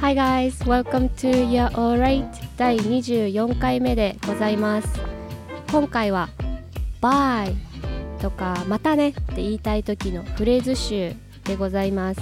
Hi guys, welcome to Your Alright 第24回目でございます。今回は Bye とかまたねって言いたい時のフレーズ集でございます。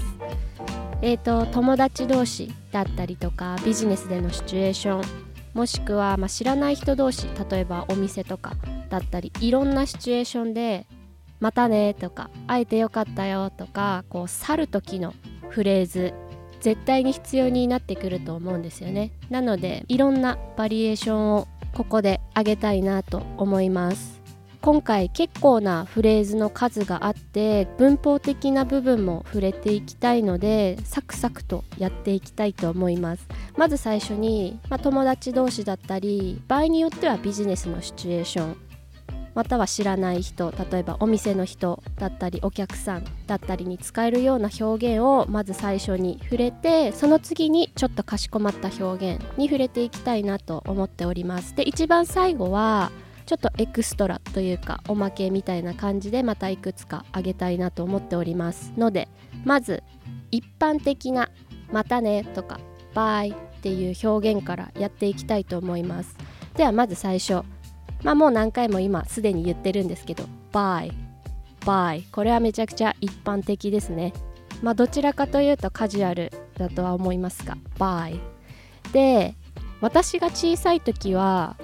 えーと友達同士だったりとかビジネスでのシチュエーションもしくは、まあ、知らない人同士例えばお店とかだったりいろんなシチュエーションで「またね」とか「会えてよかったよ」とかこう去る時のフレーズ絶対に必要になってくると思うんですよね。なのでいろんなバリエーションをここであげたいなと思います。今回結構なフレーズの数があって文法的な部分も触れていきたいのでサクサクとやっていきたいと思います。まず最初に、まあ、友達同士だったり場合によってはビジネスのシチュエーションまたは知らない人例えばお店の人だったりお客さんだったりに使えるような表現をまず最初に触れてその次にちょっとかしこまった表現に触れていきたいなと思っております。で一番最後はちょっとエクストラというかおまけみたいな感じでまたいくつかあげたいなと思っております。のでまず一般的な「またね」とか「バイ」っていう表現からやっていきたいと思います。ではまず最初。まあもう何回も今すでに言ってるんですけど Bye Bye これはめちゃくちゃ一般的ですね。まあどちらかというとカジュアルだとは思いますが by で私が小さい時は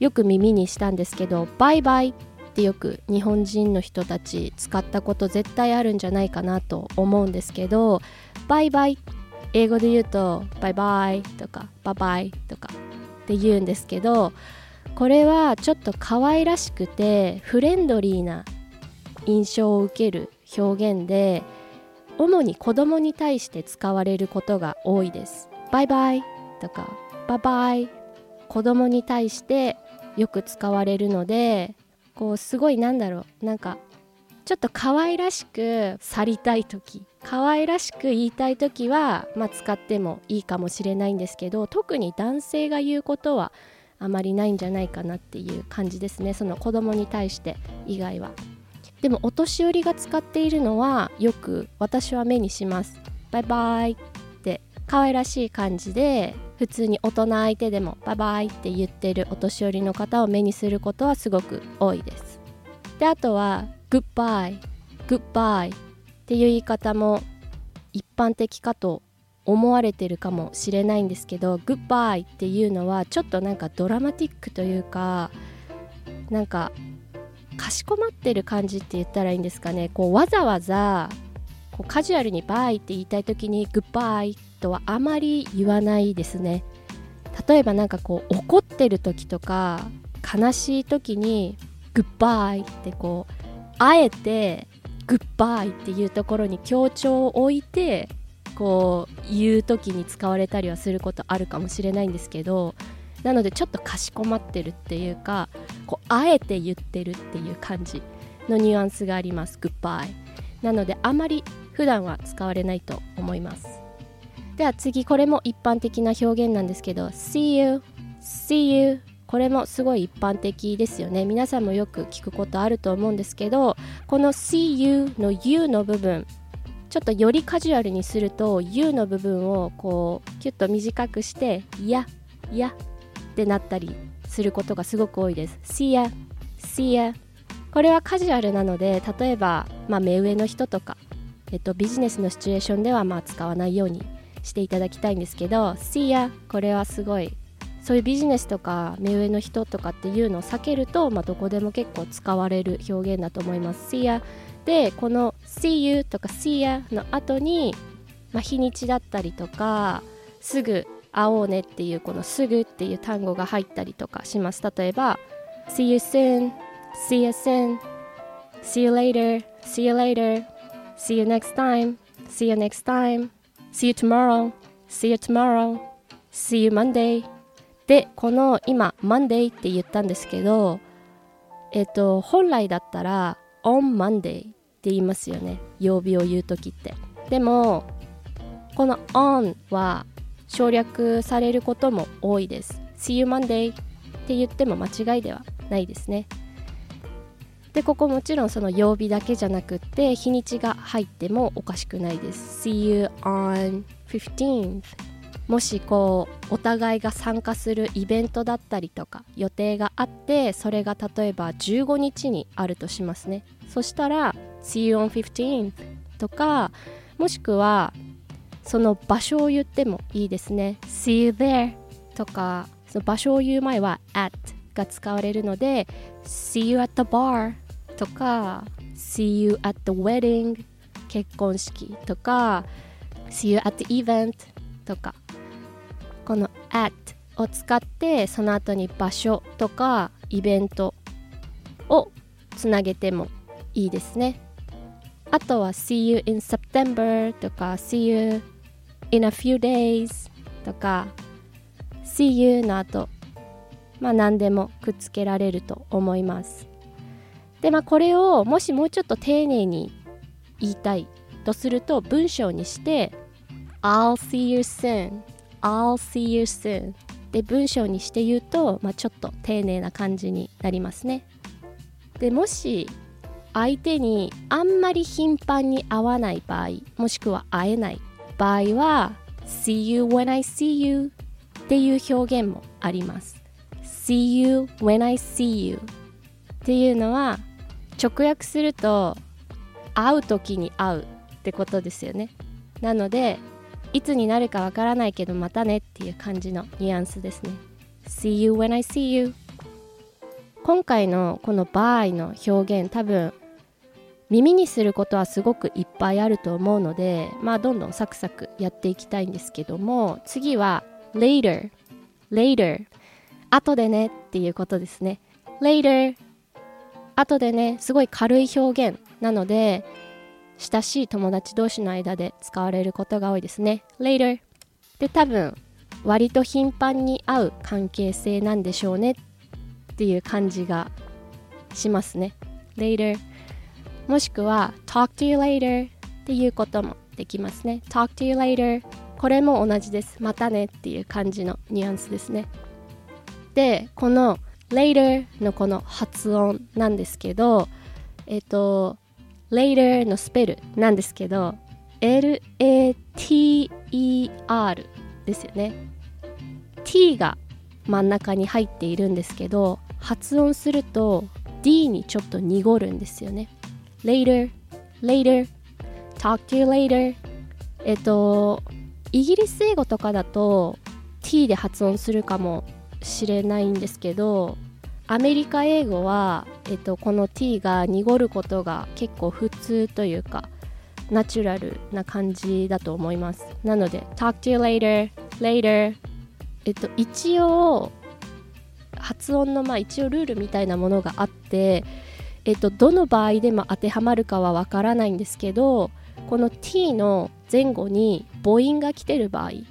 よく耳にしたんですけどバイバイってよく日本人の人たち使ったこと絶対あるんじゃないかなと思うんですけどバイバイ英語で言うとバイバイとかバイバイとかって言うんですけどこれはちょっと可愛らしくてフレンドリーな印象を受ける表現で主に子供に対して使われることが多いです。バイバイとかババイ。子供に対してよく使われるのでこうすごいなんだろう。なんかちょっと可愛らしく去りたい時。可愛らしく言いたい時は、まあ、使ってもいいかもしれないんですけど特に男性が言うことはあまりないんじゃないかなっていう感じですね。その子供に対して以外は。でもお年寄りが使っているのはよく私は目にします。バイバイって可愛らしい感じで普通に大人相手でもバイバイって言ってるお年寄りの方を目にすることはすごく多いです。であとはグッバイグッバイっていう言い方も一般的かと思われてるかもしれないんですけどグッバイっていうのはちょっとなんかドラマティックというかなんかかしこまってる感じって言ったらいいんですかね。こうわざわざこうカジュアルにバイって言いたい時にグッバイとはあまり言わないですね。例えばなんかこう怒ってる時とか悲しい時にグッバイってこうあえてグッバイっていうところに強調を置いてこう言う時に使われたりはすることあるかもしれないんですけどなのでちょっとかしこまってるっていうかこうあえて言ってるっていう感じのニュアンスがあります。グッバイなのであまり普段は使われないと思います。では次これも一般的な表現なんですけど See you See you これもすごい一般的ですよね。皆さんもよく聞くことあると思うんですけどこの See you の You の部分ちょっとよりカジュアルにすると U の部分をこうキュッと短くして「いやい」「や」ってなったりすることがすごく多いです。See ya See ya これはカジュアルなので例えば、まあ、目上の人とか、えっと、ビジネスのシチュエーションではまあ使わないようにしていただきたいんですけど See ya これはすごいそういうビジネスとか目上の人とかっていうのを避けると、まあ、どこでも結構使われる表現だと思います。See ya でこの See you とか See ya の後に、まあ、日にちだったりとかすぐ会おうねっていうこのすぐっていう単語が入ったりとかします例えば See you soon See you soon See you later See you later See you next time See you next time See you tomorrow See you tomorrow See you Monday でこの今 Monday って言ったんですけどえっと本来だったら on Monday 言いますよね。曜日を言う時って。でもこの on は省略されることも多いです。See you Monday って言っても間違いではないですね。でここもちろんその曜日だけじゃなくって日にちが入ってもおかしくないです。See you on 15th もしこうお互いが参加するイベントだったりとか予定があってそれが例えば15日にあるとしますね。そしたら See you on 15th とかもしくはその場所を言ってもいいですね。See you there とかその場所を言う前は at が使われるので See you at the bar とか See you at the wedding 結婚式とか See you at the event とかこの at を使ってその後に場所とかイベントをつなげてもいいですね。あとは See you in September とか See you in a few days とか See you の後まあ何でもくっつけられると思います。でまあこれをもしもうちょっと丁寧に言いたいとすると文章にして I'll see you soon I'll see you soon で文章にして言うと、まあ、ちょっと丁寧な感じになりますね。でもし相手にあんまり頻繁に会わない場合もしくは会えない場合は See you when I see you っていう表現もあります。See you when I see you っていうのは直訳すると会う時に会うってことですよね。なのでいつになるかわからないけどまたねっていう感じのニュアンスですね。See you when I see you 今回のこの by の表現多分耳にすることはすごくいっぱいあると思うのでまあどんどんサクサクやっていきたいんですけども次は later later 後でねっていうことですね。later 後でねすごい軽い表現なので親しい友達同士の間で使われることが多いですね。later で多分割と頻繁に会う関係性なんでしょうねっていう感じがしますね。later もしくは talk to you later っていうこともできますね。talk to you later これも同じです。またねっていう感じのニュアンスですね。でこの later のこの発音なんですけどえっ、と later のスペルなんですけど L-A-T-E-R ですよね。T が真ん中に入っているんですけど発音すると D にちょっと濁るんですよね。Later later talk to you later. えっとイギリス英語とかだと T で発音するかもしれないんですけどアメリカ英語は、えっと、この t が濁ることが結構普通というかナチュラルな感じだと思います。なので talk to you later later. えっと一応発音のまあ一応ルールみたいなものがあってえっとどの場合でも当てはまるかはわからないんですけどこの t の前後に母音が来てる場合例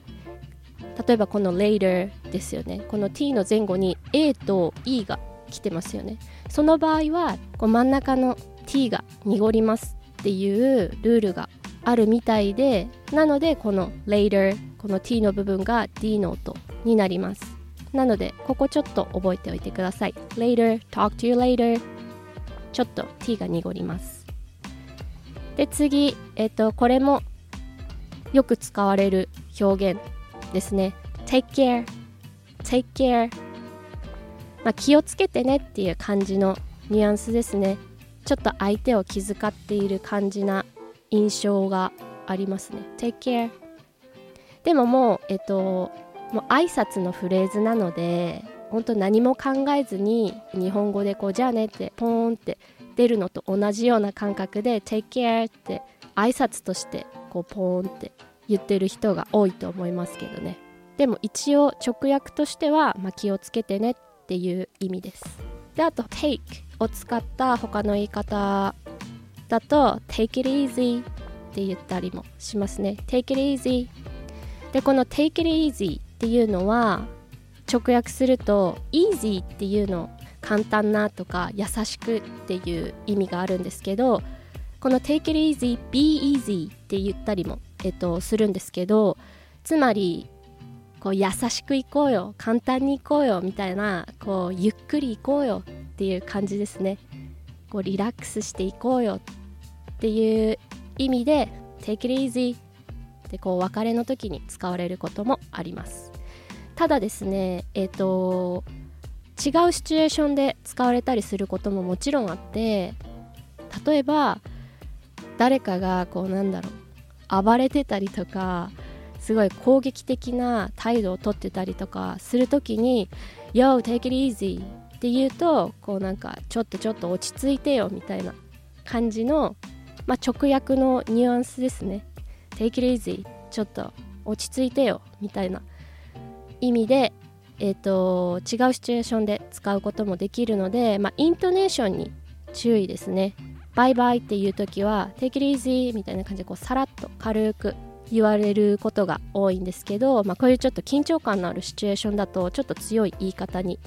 えばこの later ですよね。この t の前後に a と e が来てますよね。その場合はこう真ん中の t が濁りますっていうルールがあるみたいでなのでこの later この t の部分が d の音になります。なのでここちょっと覚えておいてください。Later talk to you later. ちょっと t が濁ります。で次えっ、とこれもよく使われる表現ですね。take care take care まあ、気をつけてねっていう感じのニュアンスですね。ちょっと相手を気遣っている感じな印象がありますね。Take care でももうえっともう挨拶のフレーズなので本当何も考えずに日本語でこうじゃあねってポーンって出るのと同じような感覚で Take care って挨拶としてこうポーンって言ってる人が多いと思いますけどね。でも一応直訳としては、まあ、気をつけてねっていう意味です。であと take を使った他の言い方だと take it easy って言ったりもしますね。take it easy でこの take it easy っていうのは直訳すると easy っていうの簡単なとか優しくっていう意味があるんですけどこの take it easy be easy って言ったりも、えっと、するんですけどつまりこう優しく行こうよ簡単に行こうよみたいなこうゆっくり行こうよっていう感じですね。こうリラックスしていこうよっていう意味で take it easy でこう別れの時に使われることもあります。ただですねえっ、ー、と違うシチュエーションで使われたりすることももちろんあって例えば誰かがこうなんだろう暴れてたりとかすごい攻撃的な態度をとってたりとかする時に「Yo, take it easy」って言うとこうなんかちょっとちょっと落ち着いてよみたいな感じの、まあ、直訳のニュアンスですね。Take it easy ちょっと落ち着いてよみたいな意味で、えーと、違うシチュエーションで使うこともできるので、まあ、イントネーションに注意ですね。バイバイっていう時は Take it easy みたいな感じでこうさらっと軽く言われることが多いんですけど、まあ、こういうちょっと緊張感のあるシチュエーションだとちょっと強い言い方に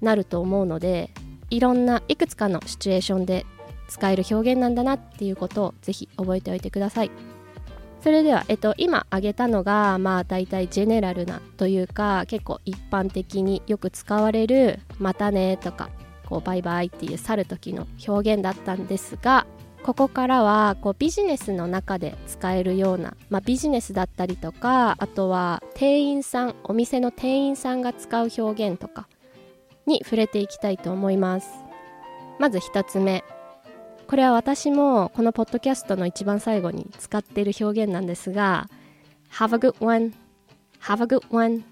なると思うのでいろんないくつかのシチュエーションで使える表現なんだなっていうことをぜひ覚えておいてください。それでは、えっと、今挙げたのがまあ大体ジェネラルなというか結構一般的によく使われる「またね」とかこう「バイバイ」っていう去る時の表現だったんですがここからはこうビジネスの中で使えるような、まあ、ビジネスだったりとかあとは店員さんお店の店員さんが使う表現とかに触れていきたいと思います。まず1つ目。これは私もこのポッドキャストの一番最後に使っている表現なんですが Have a good one Have a good one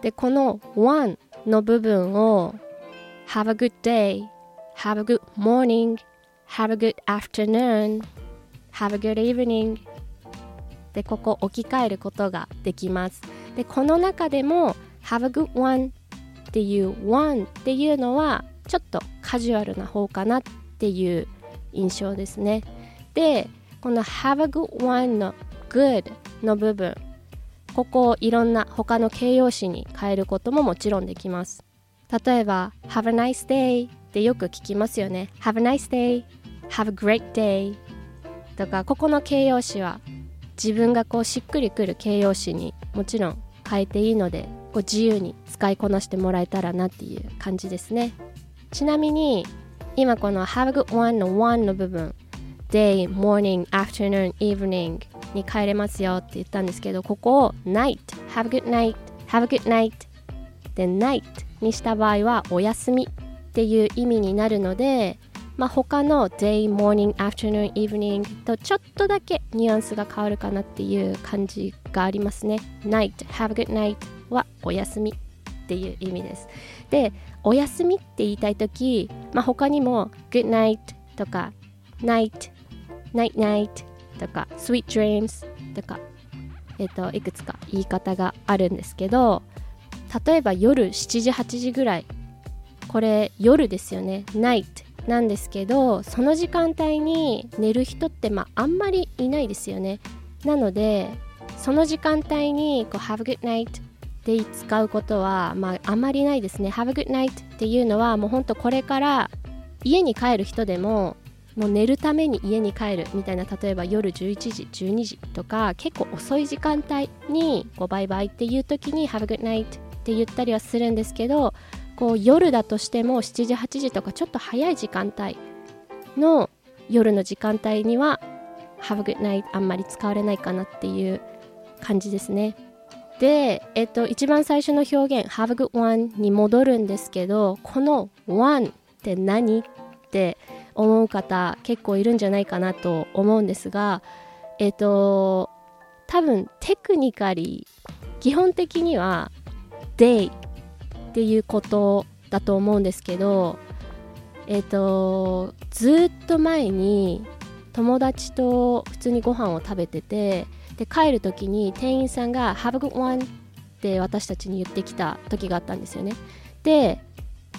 でこの one の部分を Have a good day Have a good morning Have a good afternoon Have a good evening でここ置き換えることができますでこの中でも Have a good one っていう one っていうのはちょっとカジュアルな方かなっていう印象ですね。でこの have a good one の good の部分ここをいろんな他の形容詞に変えることももちろんできます。例えば have a nice day ってよく聞きますよね。have a nice day have a great day とかここの形容詞は自分がこうしっくりくる形容詞にもちろん変えていいのでこう自由に使いこなしてもらえたらなっていう感じですね。ちなみに今この Have a good one の1の部分 day, morning, afternoon, evening に変えれますよって言ったんですけどここを night, have a good night, have a good night で night にした場合はお休みっていう意味になるのでまあ、他の day, morning, afternoon, evening とちょっとだけニュアンスが変わるかなっていう感じがありますね。night, have a good night はお休みっていう意味です。で、お休みって言いたいとき、まあ、他にも good night とか night, night night とか sweet dreams とか、えっ、と、いくつか言い方があるんですけど、例えば夜7時、8時ぐらい、これ夜ですよね。night なんですけど、その時間帯に寝る人ってまああんまりいないですよね。なので、その時間帯にこう Have a good night で使うことは、まあ、あまりないですね。Have a good night っていうのはもうほんとこれから家に帰る人でももう寝るために家に帰るみたいな例えば夜11時12時とか結構遅い時間帯にこうバイバイっていう時に Have a good night って言ったりはするんですけどこう夜だとしても7時8時とかちょっと早い時間帯の夜の時間帯には Have a good night あんまり使われないかなっていう感じですね。で、えっと、一番最初の表現 Have a good one に戻るんですけどこの one って何って思う方結構いるんじゃないかなと思うんですがえっと多分テクニカリ基本的には day っていうことだと思うんですけどえっとずっと前に友達と普通にご飯を食べててで帰る時に店員さんが「Have a good one」って私たちに言ってきた時があったんですよね。で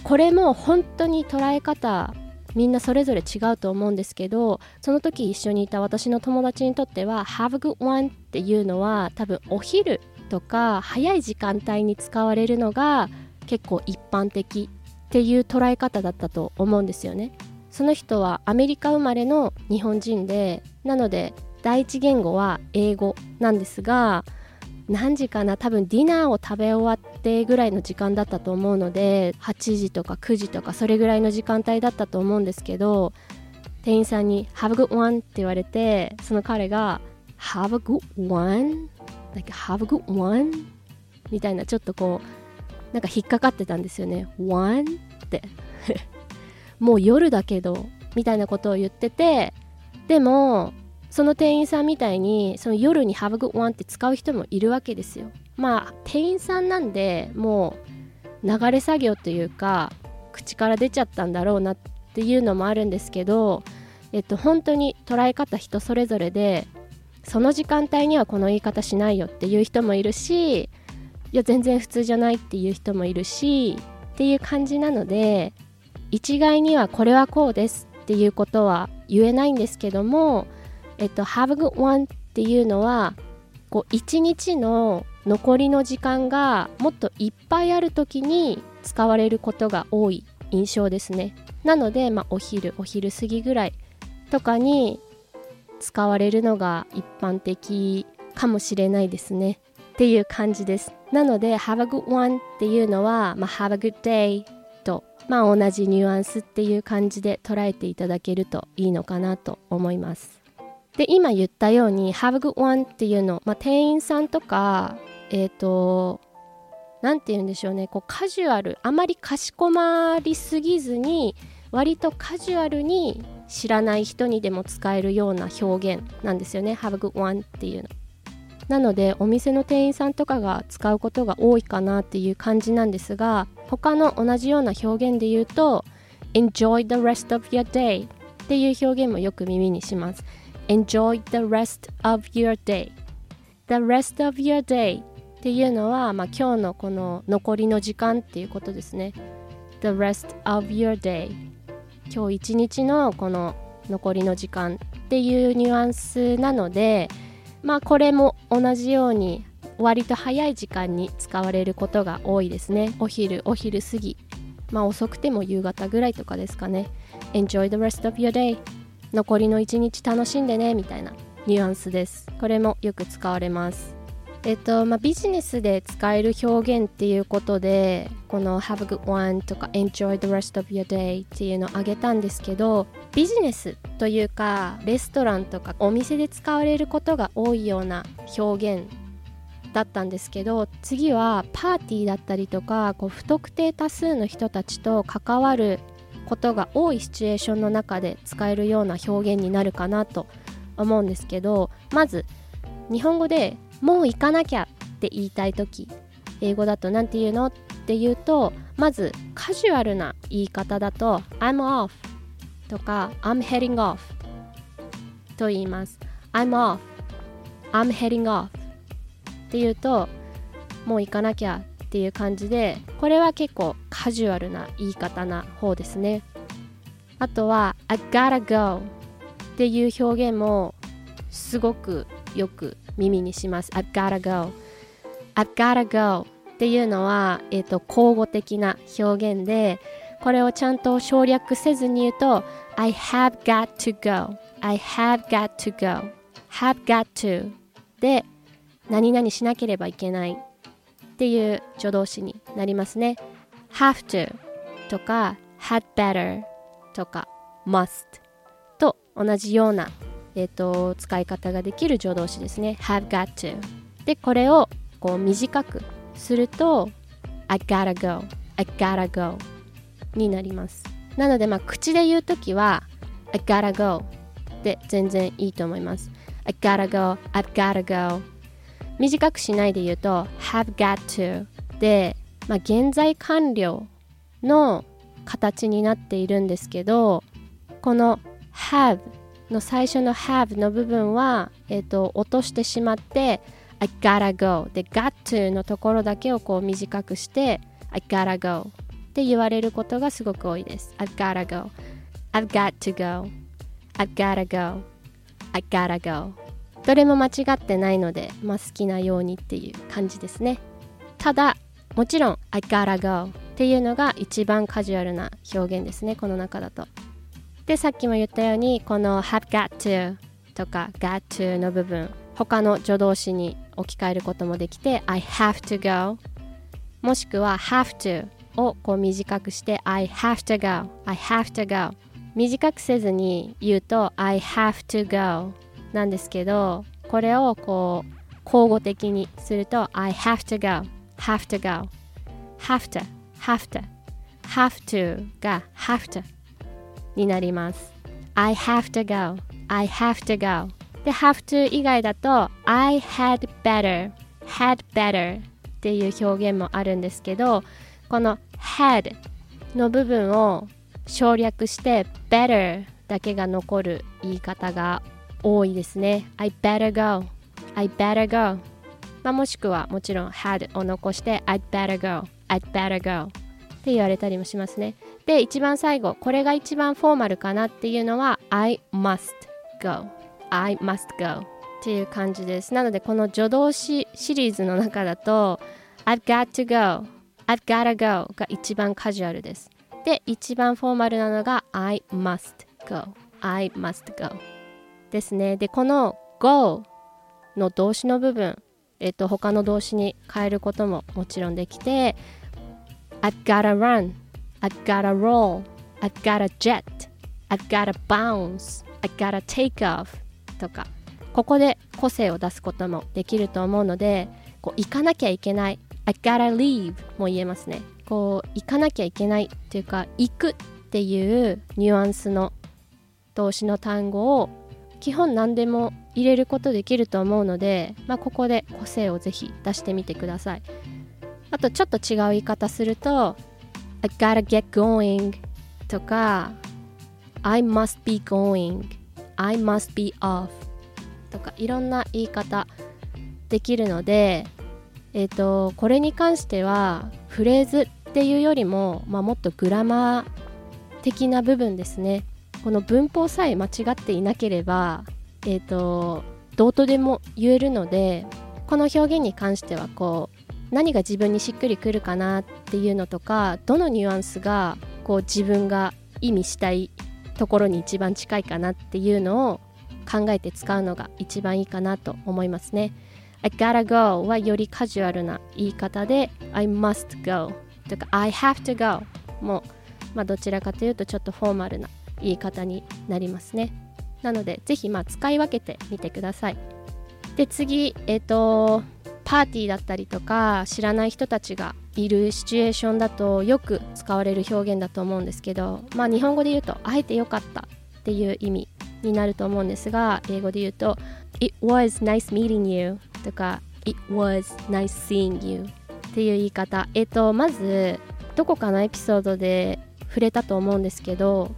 これも本当に捉え方みんなそれぞれ違うと思うんですけどその時一緒にいた私の友達にとっては「Have a good one」っていうのは多分お昼とか早い時間帯に使われるのが結構一般的っていう捉え方だったと思うんですよね。その人はアメリカ生まれの日本人でなので第一言語は英語なんですが何時かな多分ディナーを食べ終わってぐらいの時間だったと思うので8時とか9時とかそれぐらいの時間帯だったと思うんですけど店員さんに「Have a good one」って言われてその彼が「have a good one? Like have a good one? みたいなちょっとこうなんか引っかかってたんですよね。One? って。もう夜だけどみたいなことを言っててでもその店員さんみたいにその夜に Have a good one って使う人もいるわけですよ。まあ店員さんなんでもう流れ作業というか口から出ちゃったんだろうなっていうのもあるんですけどえっと本当に捉え方人それぞれでその時間帯にはこの言い方しないよっていう人もいるしいや全然普通じゃないっていう人もいるしっていう感じなので一概にはこれはこうですっていうことは言えないんですけども、えっと、Have a good one っていうのはこう一日の残りの時間がもっといっぱいある時に使われることが多い印象ですね。なので、まあ、お昼お昼過ぎぐらいとかに使われるのが一般的かもしれないですね。っていう感じです。なので Have a good one っていうのは、まあ、Have a good day と、まあ、同じニュアンスっていう感じで捉えていただけるといいのかなと思います。で今言ったように Have a good one っていうの、まあ、店員さんとかえっ、ー、と何て言うんでしょうねこうカジュアルあまりかしこまりすぎずに割とカジュアルに知らない人にでも使えるような表現なんですよね Have a good one っていうの。なのでお店の店員さんとかが使うことが多いかなっていう感じなんですが他の同じような表現で言うと Enjoy the rest of your day っていう表現もよく耳にします。Enjoy the rest of your day. The rest of your day っていうのは、まあ、今日のこの残りの時間っていうことですね。The rest of your day. 今日一日のこの残りの時間っていうニュアンスなのでまあこれも同じように割と早い時間に使われることが多いですね。お昼お昼過ぎ。まあ遅くても夕方ぐらいとかですかね。Enjoy the rest of your day. 残りの一日楽しんでねみたいなニュアンスです。これもよく使われます。えっとまあ、ビジネスで使える表現っていうことでこの Have a good one とか Enjoy the rest of your day っていうのを挙げたんですけどビジネスというかレストランとかお店で使われることが多いような表現だったんですけど次はパーティーだったりとかこう不特定多数の人たちと関わることが多いシチュエーションの中で使えるような表現になるかなと思うんですけどまず日本語でもう行かなきゃって言いたい時英語だと何て言うの？って言うとまずカジュアルな言い方だと I'm off とか I'm heading off と言います。I'm off I'm heading off って言うともう行かなきゃっていう感じでこれは結構カジュアルな言い方な方ですね。あとは I gotta go っていう表現もすごくよく耳にします。I've gotta go. I've gotta go っていうのは、えーと、交互的な表現でこれをちゃんと省略せずに言うと I have got to go. I have got to go. Have got to で何々しなければいけない。っていう助動詞になりますね。Have to とか had better とか must と同じようなえーと、使い方ができる助動詞ですね。Have got to でこれをこう短くすると I gotta go I gotta go になります。なのでまあ口で言うときは I gotta go で全然いいと思います。I gotta go I've gotta go 短くしないで言うと have got to で、まあ、現在完了の形になっているんですけどこの have の最初の have の部分は、えーと、落としてしまって I gotta go で got to のところだけをこう短くして I gotta go って言われることがすごく多いです。I've gotta go. I've got to go. I've gotta go. I gotta go. どれも間違ってないので、まあ、好きなようにっていう感じですね。ただもちろん I gotta go っていうのが一番カジュアルな表現ですねこの中だと。でさっきも言ったようにこの have got to とか got to の部分他の助動詞に置き換えることもできて I have to go もしくは have to をこう短くして I have to go I have to go 短くせずに言うと I have to go なんですけどこれをこう交互的にすると I have to go have to go have to have to have to が have to になります I have to go I have to go で have to 以外だと I had better had better っていう表現もあるんですけどこの had の部分を省略して better だけが残る言い方が多いですね。I better go. I better go. まあ、もしくはもちろん had を残して I'd better go. I'd better go. って言われたりもしますね。で一番最後これが一番フォーマルかなっていうのは I must go. I must go. っていう感じです。なのでこの助動詞シリーズの中だと I've got to go. I've gotta go が一番カジュアルです。で一番フォーマルなのが I must go. I must go. ですね。でこの go の動詞の部分えっと他の動詞に変えることももちろんできて I gotta run I gotta roll I gotta jet I gotta bounce I gotta take off とか。ここで個性を出すこともできると思うのでこう行かなきゃいけない I gotta leave も言えますね。こう行かなきゃいけないっていうか行くっていうニュアンスの動詞の単語を基本何でも入れることできると思うので、まあ、ここで個性をぜひ出してみてください。あとちょっと違う言い方すると I gotta get going とか I must be going I must be off とかいろんな言い方できるのでえっ、ー、とこれに関してはフレーズっていうよりも、まあ、もっとグラマー的な部分ですね。この文法さえ間違っていなければえっ、ー、とどうとでも言えるのでこの表現に関してはこう何が自分にしっくりくるかなっていうのとかどのニュアンスがこう自分が意味したいところに一番近いかなっていうのを考えて使うのが一番いいかなと思いますね。I gotta go はよりカジュアルな言い方で I must go とか I have to go も、まあ、どちらかというとちょっとフォーマルな言い方になりますね。なのでぜひまあ使い分けてみてくださいで次えっ、ー、とパーティーだったりとか知らない人たちがいるシチュエーションだとよく使われる表現だと思うんですけどまあ日本語で言うと会えてよかったっていう意味になると思うんですが英語で言うと It was nice meeting you とか It was nice seeing you っていう言い方えっ、ー、とまずどこかのエピソードで触れたと思うんですけど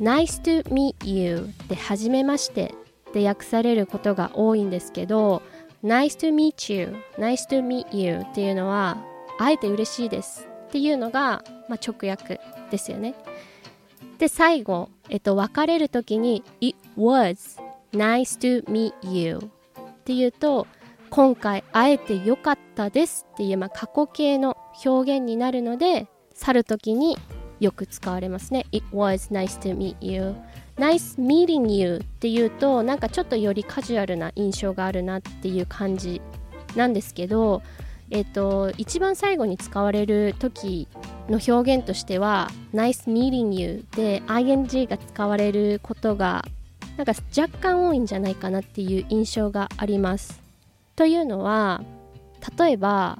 Nice to meet you って初めましてって訳されることが多いんですけど Nice to meet you Nice to meet you っていうのは会えて嬉しいですっていうのが、まあ、直訳ですよね。で最後、えっと、別れる時に It was nice to meet you っていうと今回会えてよかったですっていう、まあ、過去形の表現になるので去る時によく使われますね。It was nice to meet you. Nice meeting you っていうとなんかちょっとよりカジュアルな印象があるなっていう感じなんですけど、えっ、と一番最後に使われる時の表現としては Nice meeting you で ing が使われることがなんか若干多いんじゃないかなっていう印象があります。というのは例えば、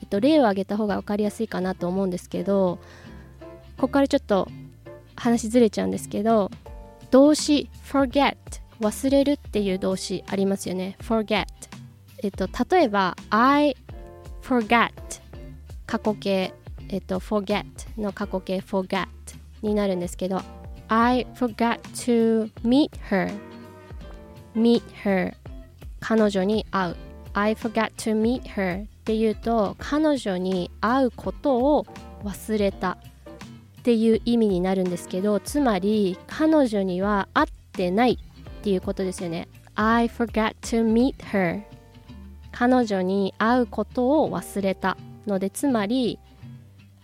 えっと、例を挙げた方が分かりやすいかなと思うんですけどここからちょっと話ずれちゃうんですけど動詞 forget 忘れるっていう動詞ありますよね。forget えっと例えば I forgot 過去形。えっと forget の過去形。forget になるんですけど I forgot to meet her meet her 彼女に会う。I forgot to meet her っていうと彼女に会うことを忘れた。っていう意味になるんですけどつまり彼女には会ってないっていうことですよね。I forgot to meet her. 彼女に会うことを忘れたのでつまり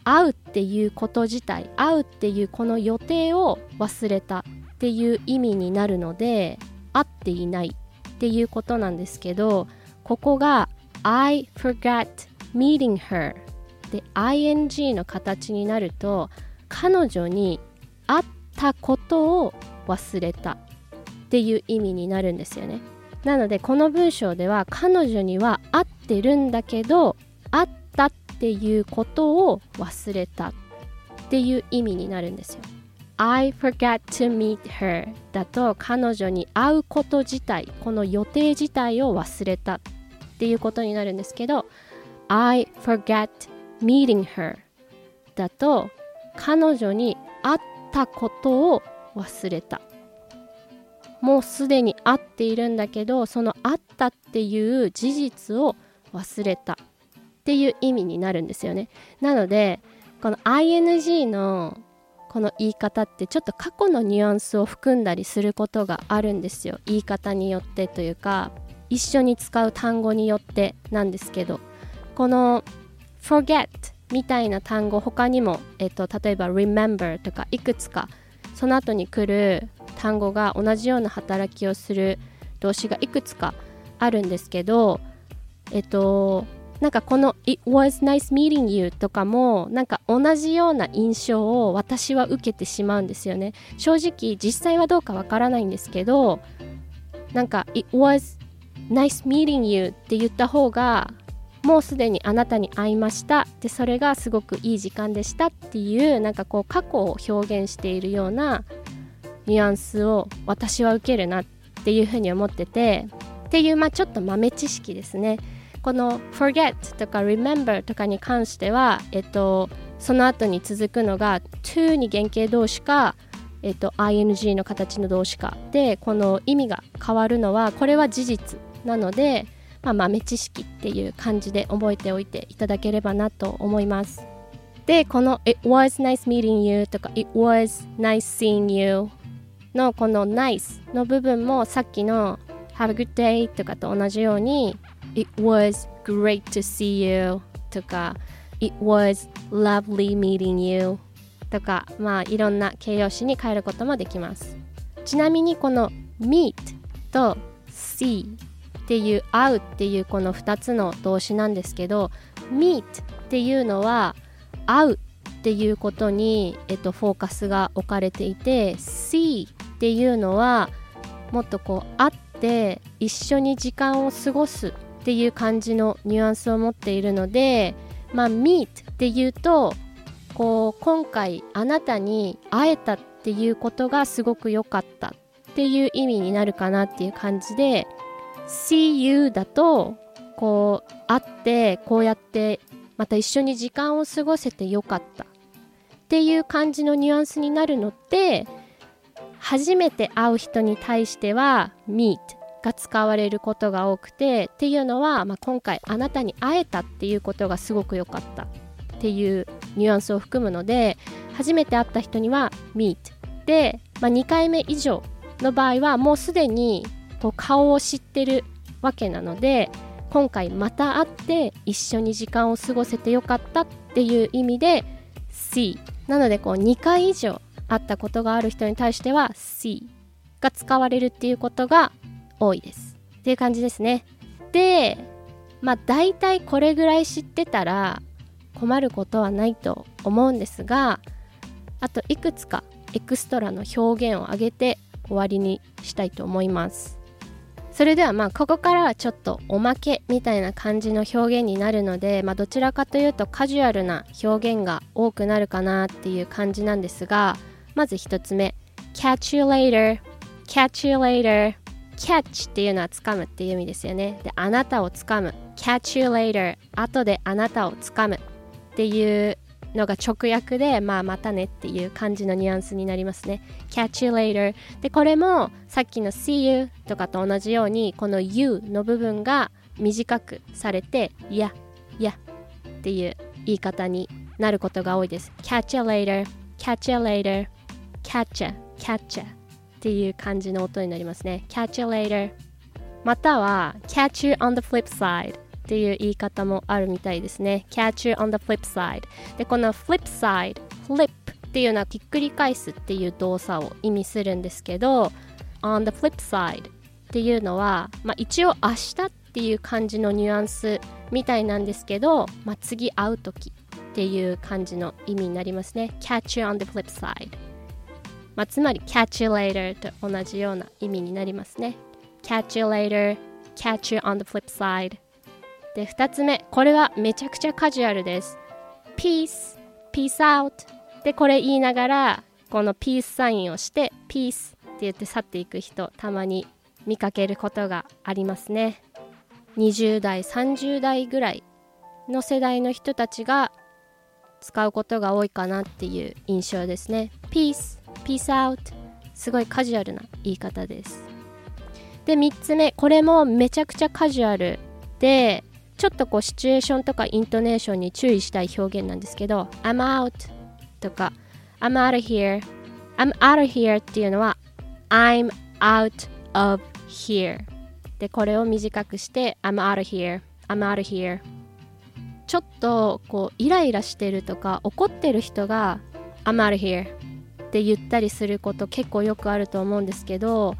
会うっていうこと自体会うっていうこの予定を忘れたっていう意味になるので会っていないっていうことなんですけどここが I forgot meeting her で ing の形になると彼女に会ったことを忘れたっていう意味になるんですよねなのでこの文章では彼女には会ってるんだけど会ったっていうことを忘れたっていう意味になるんですよ。I forgot to meet her だと彼女に会うこと自体この予定自体を忘れたっていうことになるんですけど I forgot meeting her だと彼女に会ったことを忘れた。もうすでに会っているんだけどその会ったっていう事実を忘れたっていう意味になるんですよね。なのでこの ing のこの言い方ってちょっと過去のニュアンスを含んだりすることがあるんですよ。言い方によってというか一緒に使う単語によってなんですけど。この forget みたいな単語他にも、えっと、例えば remember とかいくつかその後に来る単語が同じような働きをする動詞がいくつかあるんですけどえっとなんかこの「It was nice meeting you」とかもなんか同じような印象を私は受けてしまうんですよね。正直実際はどうかわからないんですけどなんか「It was nice meeting you」って言った方がもうすでにあなたに会いましたでそれがすごくいい時間でしたっていうなんかこう過去を表現しているようなニュアンスを私は受けるなっていうふうに思っててっていうまあちょっと豆知識ですね。この forget とか remember とかに関しては、えっと、その後に続くのが to に原型動詞か、えっと、ing の形の動詞かでこの意味が変わるのはこれは事実なので、まあ、豆知識っていう感じで覚えておいていただければなと思いますでこの It was nice meeting you とか It was nice seeing you のこの nice の部分もさっきの Have a good day とかと同じように It was great to see you とか It was lovely meeting you とかまあいろんな形容詞に変えることもできますちなみにこの meet と see っていう会うっていうこの2つの動詞なんですけど meet っていうのは会うっていうことに、えっと、フォーカスが置かれていて see っていうのはもっとこう会って一緒に時間を過ごすっていう感じのニュアンスを持っているのでまあ meet っていうとこう今回あなたに会えたっていうことがすごく良かったっていう意味になるかなっていう感じで see you だとこう会ってこうやってまた一緒に時間を過ごせてよかった。っていう感じのニュアンスになるので初めて会う人に対しては meet が使われることが多くてっていうのは、まあ、今回あなたに会えたっていうことがすごく良かった。っていうニュアンスを含むので初めて会った人には meet で、まあ、2回目以上の場合はもうすでにこう顔を知ってるわけなので今回また会って一緒に時間を過ごせてよかったっていう意味で see なのでこう2回以上会ったことがある人に対しては see が使われるっていうことが多いです。っていう感じですね。でまあ大体これぐらい知ってたら困ることはないと思うんですがあといくつかエクストラの表現を挙げて終わりにしたいと思います。それではまあここからはちょっとおまけみたいな感じの表現になるので、まあ、どちらかというとカジュアルな表現が多くなるかなっていう感じなんですがまず1つ目 Catch you later Catch you later catch っていうのは掴むっていう意味ですよね。で、あなたを掴む。catch you later 後であなたを掴むっていうのが直訳で、まあ、またねっていう感じのニュアンスになりますね。catch you later で、これもさっきの see you とかと同じように、この you の部分が短くされて、や、やっていう言い方になることが多いです。catch you later, catch you later, catch you, catch you っていう感じの音になりますね。catch you later または catch you on the flip side っていう言い方もあるみたいですね。catch you on the flip side で、この flip side flip っていうのはひっくり返すっていう動作を意味するんですけど on the flip side っていうのは、まあ、一応明日っていう感じのニュアンスみたいなんですけど、まあ、次会う時っていう感じの意味になりますね。catch you on the flip side まあ、つまり catch you later と同じような意味になりますね。catch you later catch you on the flip side で2つ目これはめちゃくちゃカジュアルです peace peace out でこれ言いながらこのピースサインをしてピースって言って去っていく人たまに見かけることがありますね20代30代ぐらいの世代の人たちが使うことが多いかなっていう印象ですね。Peace, peace out すごいカジュアルな言い方です。で、3つ目、これもめちゃくちゃカジュアルで、ちょっとこうシチュエーションとかイントネーションに注意したい表現なんですけど、I'm out とか I'm out of here I'm out of here っていうのは I'm out of here でこれを短くして I'm out of here I'm out of here ちょっとこうイライラしてるとか怒ってる人が I'm out of here って言ったりすること結構よくあると思うんですけど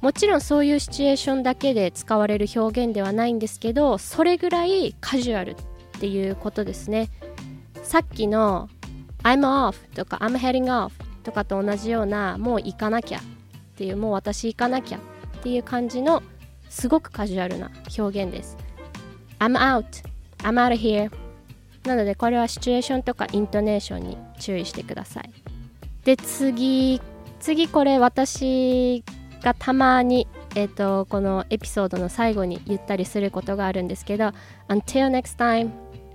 もちろんそういうシチュエーションだけで使われる表現ではないんですけどそれぐらいカジュアルっていうことですね。さっきの I'm off とか I'm heading off とかと同じようなもう行かなきゃっていうもう私行かなきゃっていう感じのすごくカジュアルな表現です。I'm out. I'm out of here. なのでこれはシチュエーションとかイントネーションに注意してください。で次。次これ私がたまにえ、ー、とこのエピソードの最後に言ったりすることがあるんですけど Until next time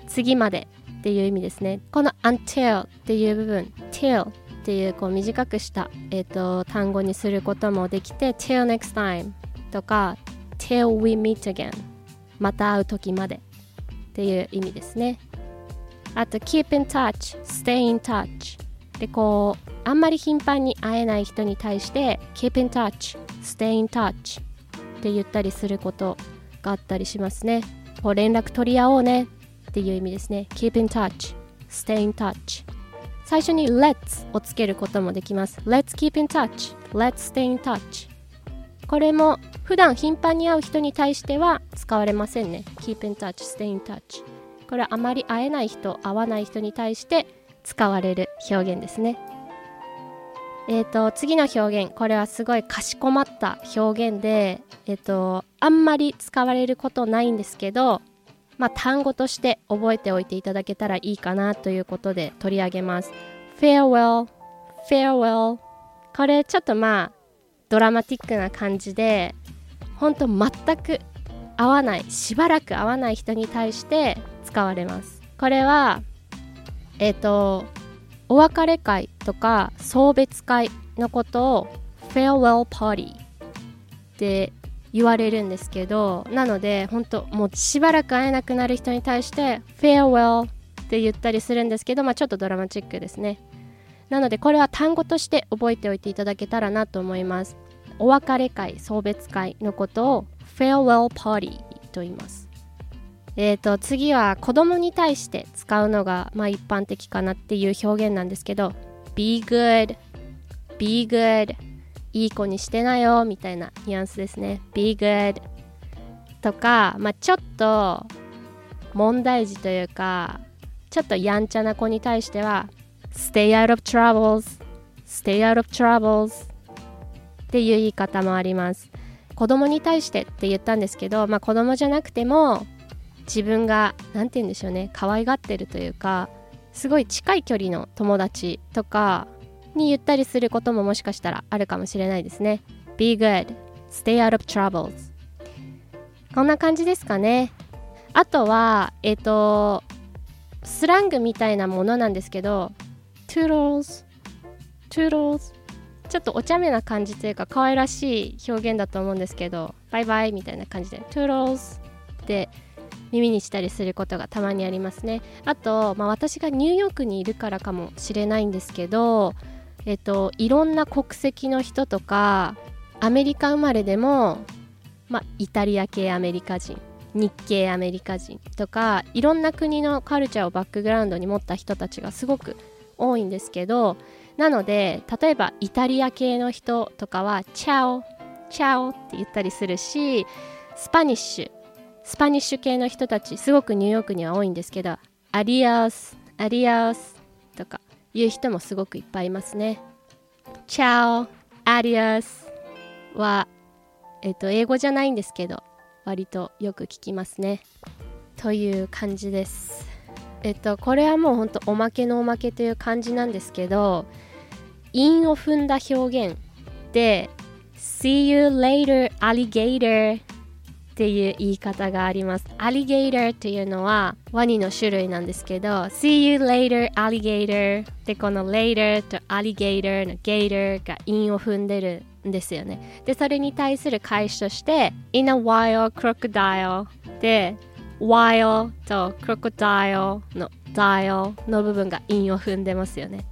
次までっていう意味ですね。この until っていう部分 till っていうこう短くした、えーと単語にすることもできて till next time とか till we meet again また会う時までっていう意味ですね。あと keep in touch stay in touch でこうあんまり頻繁に会えない人に対して keep in touch stay in touch って言ったりすることがあったりしますねこう連絡取り合おうねっていう意味ですね keep in touch stay in touch 最初に let's をつけることもできます let's keep in touch let's stay in touch これも普段頻繁に会う人に対しては使われませんね。keep in touch, stay in touch。これはあまり会えない人、会わない人に対して使われる表現ですね。え、ー、と、次の表現、これはすごいかしこまった表現で、え、ー、と、あんまり使われることないんですけど、まあ、単語として覚えておいていただけたらいいかなということで取り上げます。farewell, farewell。これちょっとまあ、ドラマティックな感じで本当全く合わないしばらく合わない人に対して使われますこれはえっ、ー、とお別れ会とか送別会のことを farewell party って言われるんですけどなので本当もうしばらく会えなくなる人に対して farewell って言ったりするんですけど、まあ、ちょっとドラマチックですね。なのでこれは単語として覚えておいていただけたらなと思います。お別れ会送別会のことを farewell party と言います。えーと次は子供に対して使うのがまあ一般的かなっていう表現なんですけど be good be good いい子にしてなよみたいなニュアンスですね。be good とか、まあ、ちょっと問題児というかちょっとやんちゃな子に対しては stay out of troubles stay out of troubles っていう言い方もあります。子供に対してって言ったんですけど、まあ、子供じゃなくても自分が何て言うんでしょうね可愛がってるというかすごい近い距離の友達とかに言ったりすることももしかしたらあるかもしれないですね。Be good. Stay out of troubles. こんな感じですかね。あとはえっ、ー、とスラングみたいなものなんですけど Toodles. Toodles. ちょっとお茶目な感じというか可愛らしい表現だと思うんですけどバイバイみたいな感じで Toodles って耳にしたりすることがたまにありますね。あと、まあ、私がニューヨークにいるからかもしれないんですけどえっといろんな国籍の人とかアメリカ生まれでも、まあ、イタリア系アメリカ人日系アメリカ人とかいろんな国のカルチャーをバックグラウンドに持った人たちがすごく多いんですけどなので例えばイタリア系の人とかは ciao ciao って言ったりするしスパニッシュスパニッシュ系の人たちすごくニューヨークには多いんですけど adiós adiós とか言う人もすごくいっぱいいますね。チャオアディアスはえっと、英語じゃないんですけど割とよく聞きますね。という感じです。えっとこれはもうほんとおまけのおまけという感じなんですけど韻を踏んだ表現で See you later alligator っていう言い方があります。アリゲーターっていうのはワニの種類なんですけど See you later alligator でこの later と alligator の gator が韻を踏んでるんですよね。でそれに対する返しとして In a while crocodile で while と crocodile の dial の部分が韻を踏んでますよね。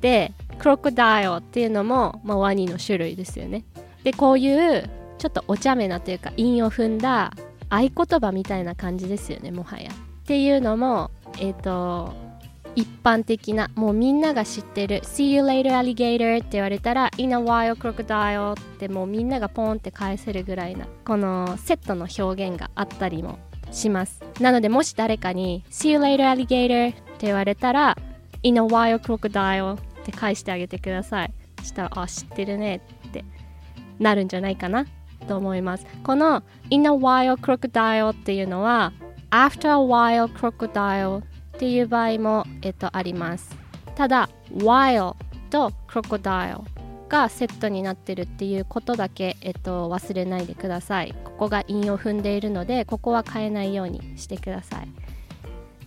で crocodile っていうのも、まあ、ワニの種類ですよね。でこういうちょっとお茶目なというか韻を踏んだ合言葉みたいな感じですよねもはや。っていうのもえっ、ー、と一般的なもうみんなが知ってる See you later alligator って言われたら In a while crocodile ってもうみんながポンって返せるぐらいなこのセットの表現があったりもします。なのでもし誰かに See you later alligator って言われたら In a while crocodile って返してあげてください。そしたらあ知ってるねってなるんじゃないかな。と思います。この In a while crocodile っていうのは After a while crocodile っていう場合も、えっと、あります。ただ while と crocodile がセットになってるっていうことだけ、えっと、忘れないでください。ここが韻を踏んでいるのでここは変えないようにしてください。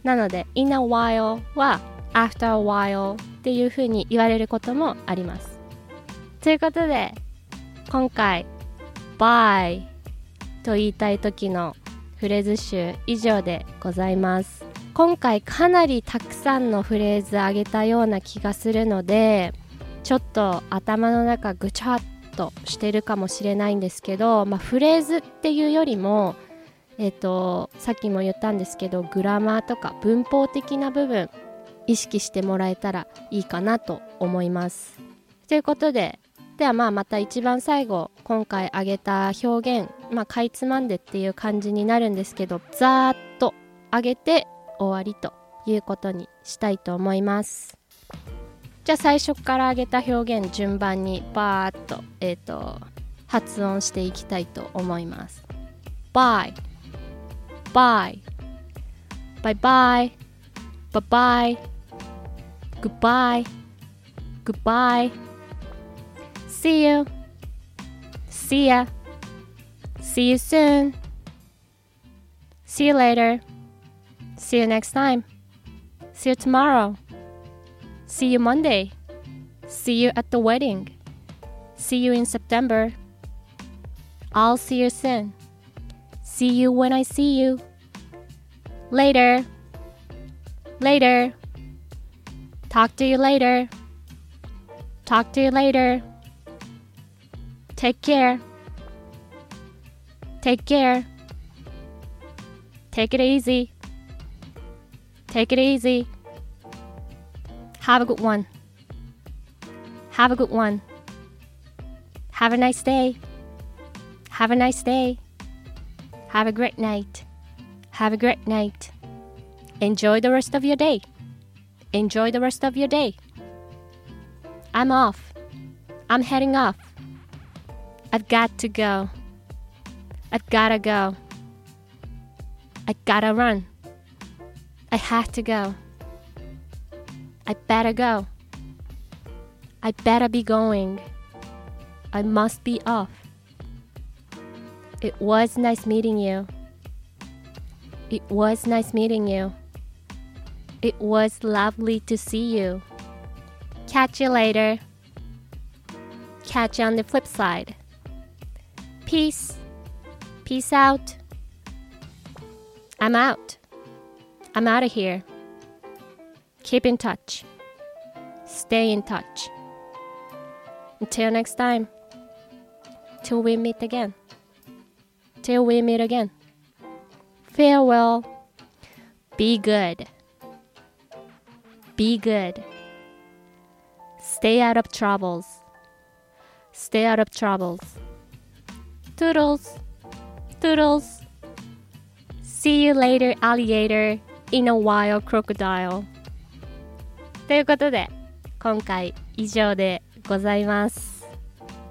なので in a while は after a while っていうふうに言われることもあります。ということで今回 by と言いたい時のフレーズ集以上でございます。今回かなりたくさんのフレーズあげたような気がするのでちょっと頭の中ぐちゃっとしてるかもしれないんですけど、まあ、フレーズっていうよりもえっ、ー、とさっきも言ったんですけどグラマーとか文法的な部分意識してもらえたらいいかなと思います。ということでではまあまた一番最後今回挙げた表現まあかいつまんでっていう感じになるんですけどざーっと上げて終わりということにしたいと思います。じゃあ最初から挙げた表現順番にバーッと,、えーと、発音していきたいと思います。Bye. Bye. Bye bye. Bye bye. Goodbye. Goodbye. See you. See ya. See you soon. See you later. See you next time. See you tomorrow. See you Monday. See you at the wedding. See you in September. I'll see you soon. See you when I see you. Later. Later. Talk to you later. Talk to you later. Take care. Take care. Take it easy. Take it easy. Have a good one. Have a good one. Have a nice day. Have a nice day. Have a great night. Have a great night. Enjoy the rest of your day. Enjoy the rest of your day. I'm off. I'm heading off. I've got to go. I've gotta go. I gotta run. I have to go. I better go. I better be going. I must be off. It was nice meeting you. It was nice meeting you. It was lovely to see you. Catch you later. Catch you on the flip side. Peace. Peace out. I'm out. I'm out of here. Keep in touch. Stay in touch. Until next time. Till we meet again. Till we meet again. Farewell. Be good. Be good. Stay out of troubles. Stay out of troubles. Toodles! Toodles! See you later, alligator, in a while, crocodile. ということで、今回以上でございます。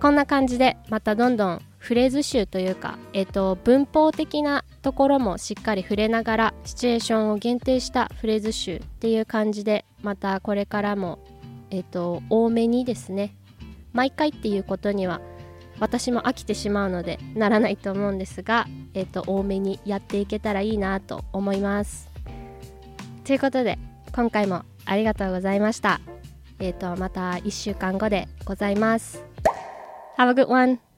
こんな感じでまたどんどんフレーズ集というか、えっと、文法的なところもしっかり触れながらシチュエーションを限定したフレーズ集っていう感じでまたこれからも、えっと、多めにですね毎回っていうことには私も飽きてしまうのでならないと思うんですが、えっと、多めにやっていけたらいいなと思います。ということで今回もありがとうございました。えっ、とまた1週間後でございます。Have a good one!